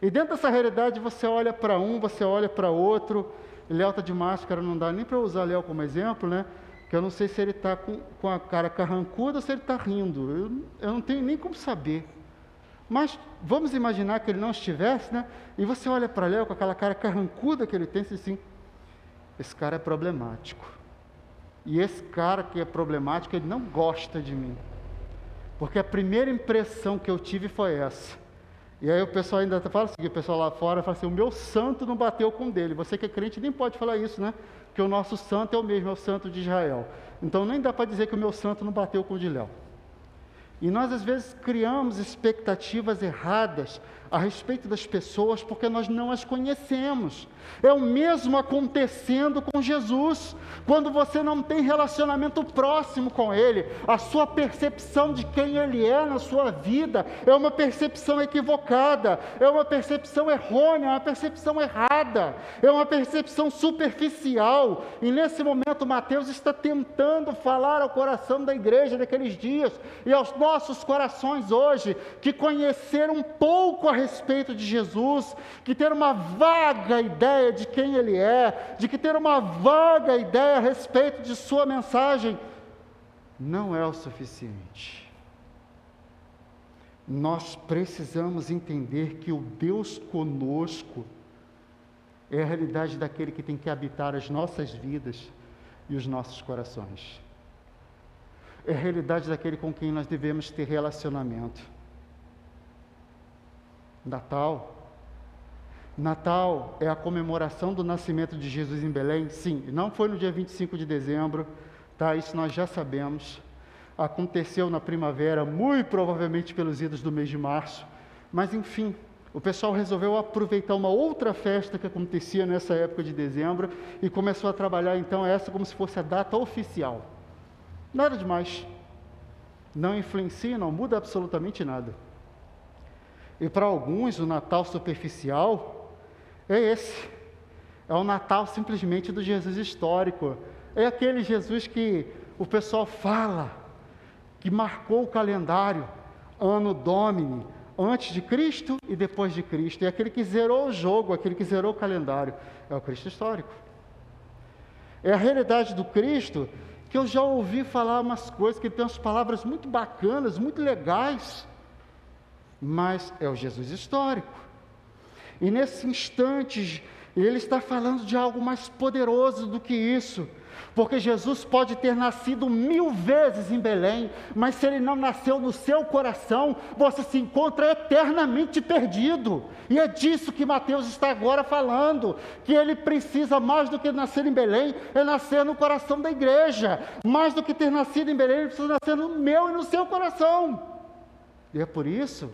E dentro dessa realidade, você olha para um, você olha para outro. Léo está de máscara, não dá nem para usar Léo como exemplo, né? Que eu não sei se ele está com, com, a cara carrancuda ou se ele está rindo. Eu, eu não tenho nem como saber. Mas vamos imaginar que ele não estivesse, né? E você olha para Léo com aquela cara carrancuda que ele tem, e diz assim: esse cara é problemático. E esse cara que é problemático, ele não gosta de mim. Porque a primeira impressão que eu tive foi essa. E aí o pessoal ainda fala assim, o pessoal lá fora fala assim, o meu santo não bateu com o dele. Você que é crente nem pode falar isso, né? Que o nosso santo é o mesmo, é o santo de Israel. Então nem dá para dizer que o meu santo não bateu com o de Léo. E nós às vezes criamos expectativas erradas a respeito das pessoas porque nós não as conhecemos. É o mesmo acontecendo com Jesus. Quando você não tem relacionamento próximo com Ele, a sua percepção de quem Ele é na sua vida é uma percepção equivocada, é uma percepção errônea, é uma percepção errada, é uma percepção superficial. E nesse momento, Mateus está tentando falar ao coração da igreja daqueles dias e aos nossos corações hoje, que conhecer um pouco a respeito de Jesus, que ter uma vaga ideia de quem Ele é, de que ter uma vaga ideia a respeito de Sua mensagem, não é o suficiente. Nós precisamos entender que o Deus conosco é a realidade daquele que tem que habitar as nossas vidas e os nossos corações. É a realidade daquele com quem nós devemos ter relacionamento. Natal. Natal é a comemoração do nascimento de Jesus em Belém? Sim, não foi no dia 25 de dezembro, tá? Isso nós já sabemos. Aconteceu na primavera, muito provavelmente pelos idos do mês de março. Mas enfim, o pessoal resolveu aproveitar uma outra festa que acontecia nessa época de dezembro e começou a trabalhar então essa como se fosse a data oficial. Nada demais. Não influencia, não muda absolutamente nada. E para alguns, o Natal superficial é esse. É o Natal simplesmente do Jesus histórico. É aquele Jesus que o pessoal fala, que marcou o calendário, ano Domini, antes de Cristo e depois de Cristo. É aquele que zerou o jogo, aquele que zerou o calendário. É o Cristo histórico. É a realidade do Cristo que eu já ouvi falar umas coisas, que tem umas palavras muito bacanas, muito legais mas é o Jesus histórico. E nesse instante, ele está falando de algo mais poderoso do que isso. Porque Jesus pode ter nascido mil vezes em Belém, mas se ele não nasceu no seu coração, você se encontra eternamente perdido. E é disso que Mateus está agora falando: que ele precisa, mais do que nascer em Belém, é nascer no coração da igreja. Mais do que ter nascido em Belém, ele precisa nascer no meu e no seu coração. E é por isso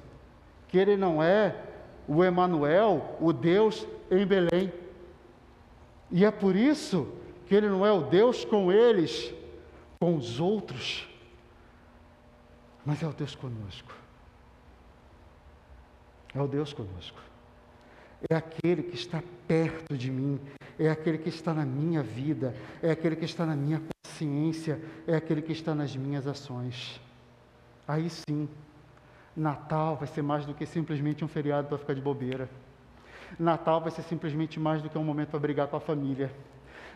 que ele não é o Emanuel, o Deus em Belém. E é por isso que ele não é o Deus com eles, com os outros, mas é o Deus conosco. É o Deus conosco. É aquele que está perto de mim, é aquele que está na minha vida, é aquele que está na minha consciência, é aquele que está nas minhas ações. Aí sim, Natal vai ser mais do que simplesmente um feriado para ficar de bobeira. Natal vai ser simplesmente mais do que um momento para brigar com a família.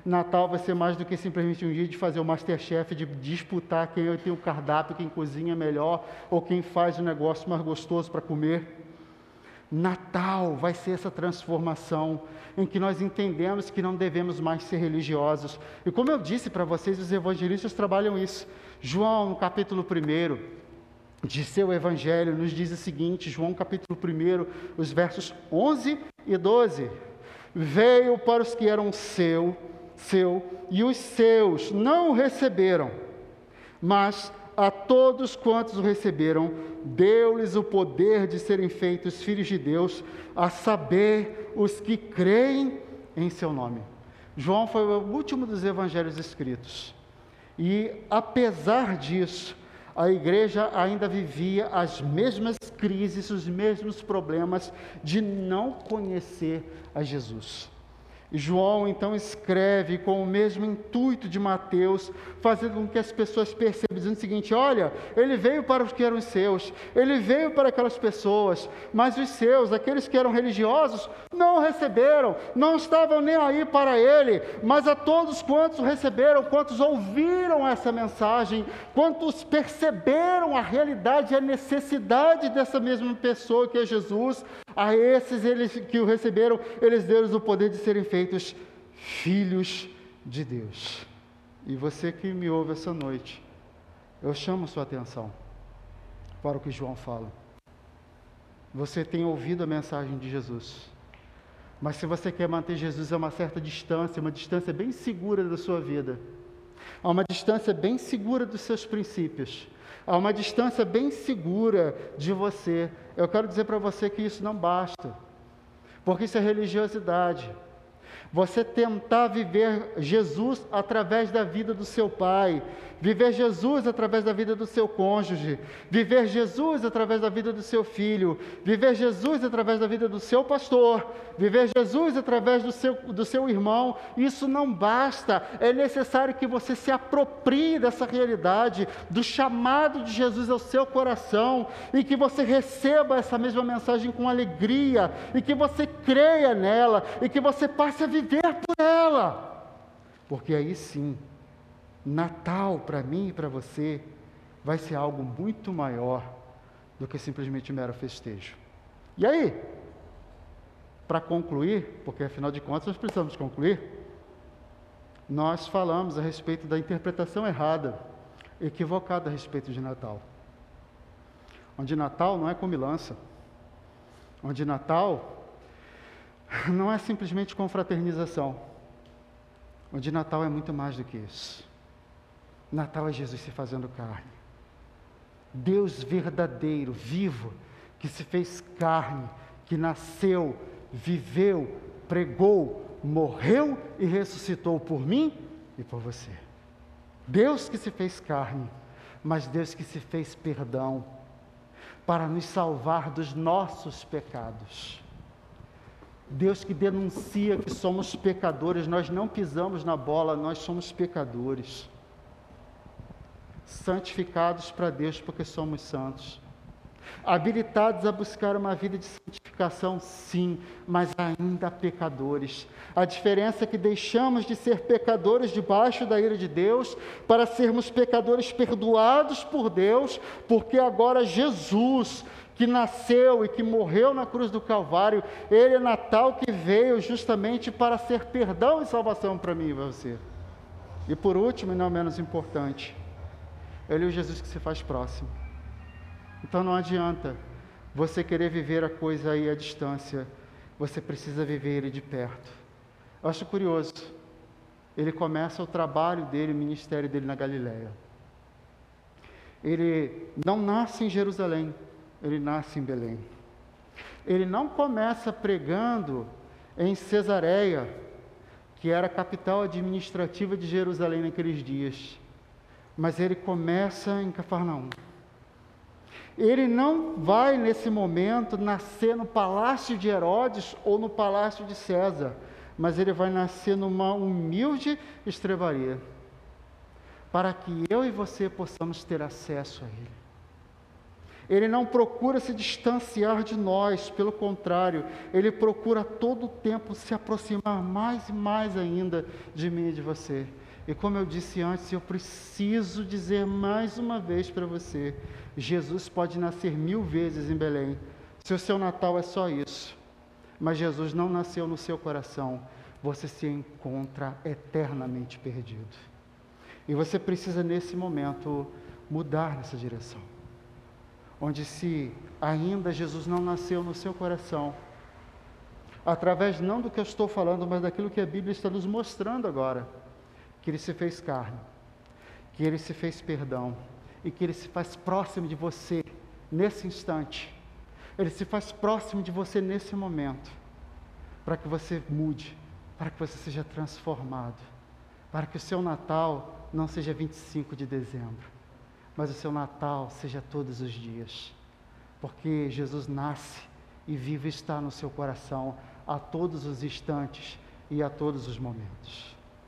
Natal vai ser mais do que simplesmente um dia de fazer o Masterchef, de disputar quem tem o cardápio, quem cozinha melhor ou quem faz o negócio mais gostoso para comer. Natal vai ser essa transformação em que nós entendemos que não devemos mais ser religiosos. E como eu disse para vocês, os evangelistas trabalham isso. João, no capítulo 1, de seu evangelho nos diz o seguinte, João capítulo 1, os versos 11 e 12. Veio para os que eram seu, seu, e os seus não o receberam, mas a todos quantos o receberam, deu-lhes o poder de serem feitos filhos de Deus, a saber, os que creem em seu nome. João foi o último dos evangelhos escritos. E apesar disso, a igreja ainda vivia as mesmas crises, os mesmos problemas de não conhecer a Jesus. João então escreve com o mesmo intuito de Mateus, fazendo com que as pessoas percebam, dizendo o seguinte: olha, ele veio para os que eram seus, ele veio para aquelas pessoas, mas os seus, aqueles que eram religiosos, não receberam, não estavam nem aí para ele, mas a todos quantos receberam, quantos ouviram essa mensagem, quantos perceberam a realidade e a necessidade dessa mesma pessoa que é Jesus, a esses eles que o receberam, eles deram o poder de serem feitos filhos de Deus. E você que me ouve essa noite, eu chamo sua atenção para o que João fala. Você tem ouvido a mensagem de Jesus. Mas se você quer manter Jesus a uma certa distância, uma distância bem segura da sua vida, a uma distância bem segura dos seus princípios, a uma distância bem segura de você. Eu quero dizer para você que isso não basta, porque isso é religiosidade. Você tentar viver Jesus através da vida do seu pai, viver Jesus através da vida do seu cônjuge, viver Jesus através da vida do seu filho, viver Jesus através da vida do seu pastor, viver Jesus através do seu, do seu irmão, isso não basta. É necessário que você se aproprie dessa realidade, do chamado de Jesus ao seu coração, e que você receba essa mesma mensagem com alegria, e que você creia nela, e que você passe a viver por ela. Porque aí sim, Natal para mim e para você vai ser algo muito maior do que simplesmente mero festejo. E aí, para concluir, porque afinal de contas nós precisamos concluir, nós falamos a respeito da interpretação errada, equivocada a respeito de Natal. Onde Natal não é comilança, onde Natal não é simplesmente confraternização. O de Natal é muito mais do que isso. Natal é Jesus se fazendo carne. Deus verdadeiro, vivo, que se fez carne, que nasceu, viveu, pregou, morreu e ressuscitou por mim e por você. Deus que se fez carne, mas Deus que se fez perdão para nos salvar dos nossos pecados. Deus que denuncia que somos pecadores, nós não pisamos na bola, nós somos pecadores. Santificados para Deus porque somos santos. Habilitados a buscar uma vida de santificação, sim, mas ainda pecadores. A diferença é que deixamos de ser pecadores debaixo da ira de Deus para sermos pecadores perdoados por Deus, porque agora Jesus que nasceu e que morreu na cruz do Calvário, ele é Natal que veio justamente para ser perdão e salvação para mim e para você. E por último, e não menos importante, ele é o Jesus que se faz próximo. Então não adianta você querer viver a coisa aí à distância, você precisa viver ele de perto. Eu acho curioso, ele começa o trabalho dele, o ministério dele na Galiléia. Ele não nasce em Jerusalém, ele nasce em Belém. Ele não começa pregando em Cesareia, que era a capital administrativa de Jerusalém naqueles dias, mas ele começa em Cafarnaum. Ele não vai nesse momento nascer no palácio de Herodes ou no palácio de César, mas ele vai nascer numa humilde estrebaria, para que eu e você possamos ter acesso a ele. Ele não procura se distanciar de nós, pelo contrário, ele procura todo o tempo se aproximar mais e mais ainda de mim e de você. E como eu disse antes, eu preciso dizer mais uma vez para você: Jesus pode nascer mil vezes em Belém, se o seu Natal é só isso, mas Jesus não nasceu no seu coração, você se encontra eternamente perdido. E você precisa, nesse momento, mudar nessa direção onde se ainda Jesus não nasceu no seu coração, através não do que eu estou falando, mas daquilo que a Bíblia está nos mostrando agora, que ele se fez carne, que ele se fez perdão e que ele se faz próximo de você nesse instante. Ele se faz próximo de você nesse momento, para que você mude, para que você seja transformado, para que o seu Natal não seja 25 de dezembro, mas o seu Natal seja todos os dias, porque Jesus nasce e vive está no seu coração a todos os instantes e a todos os momentos.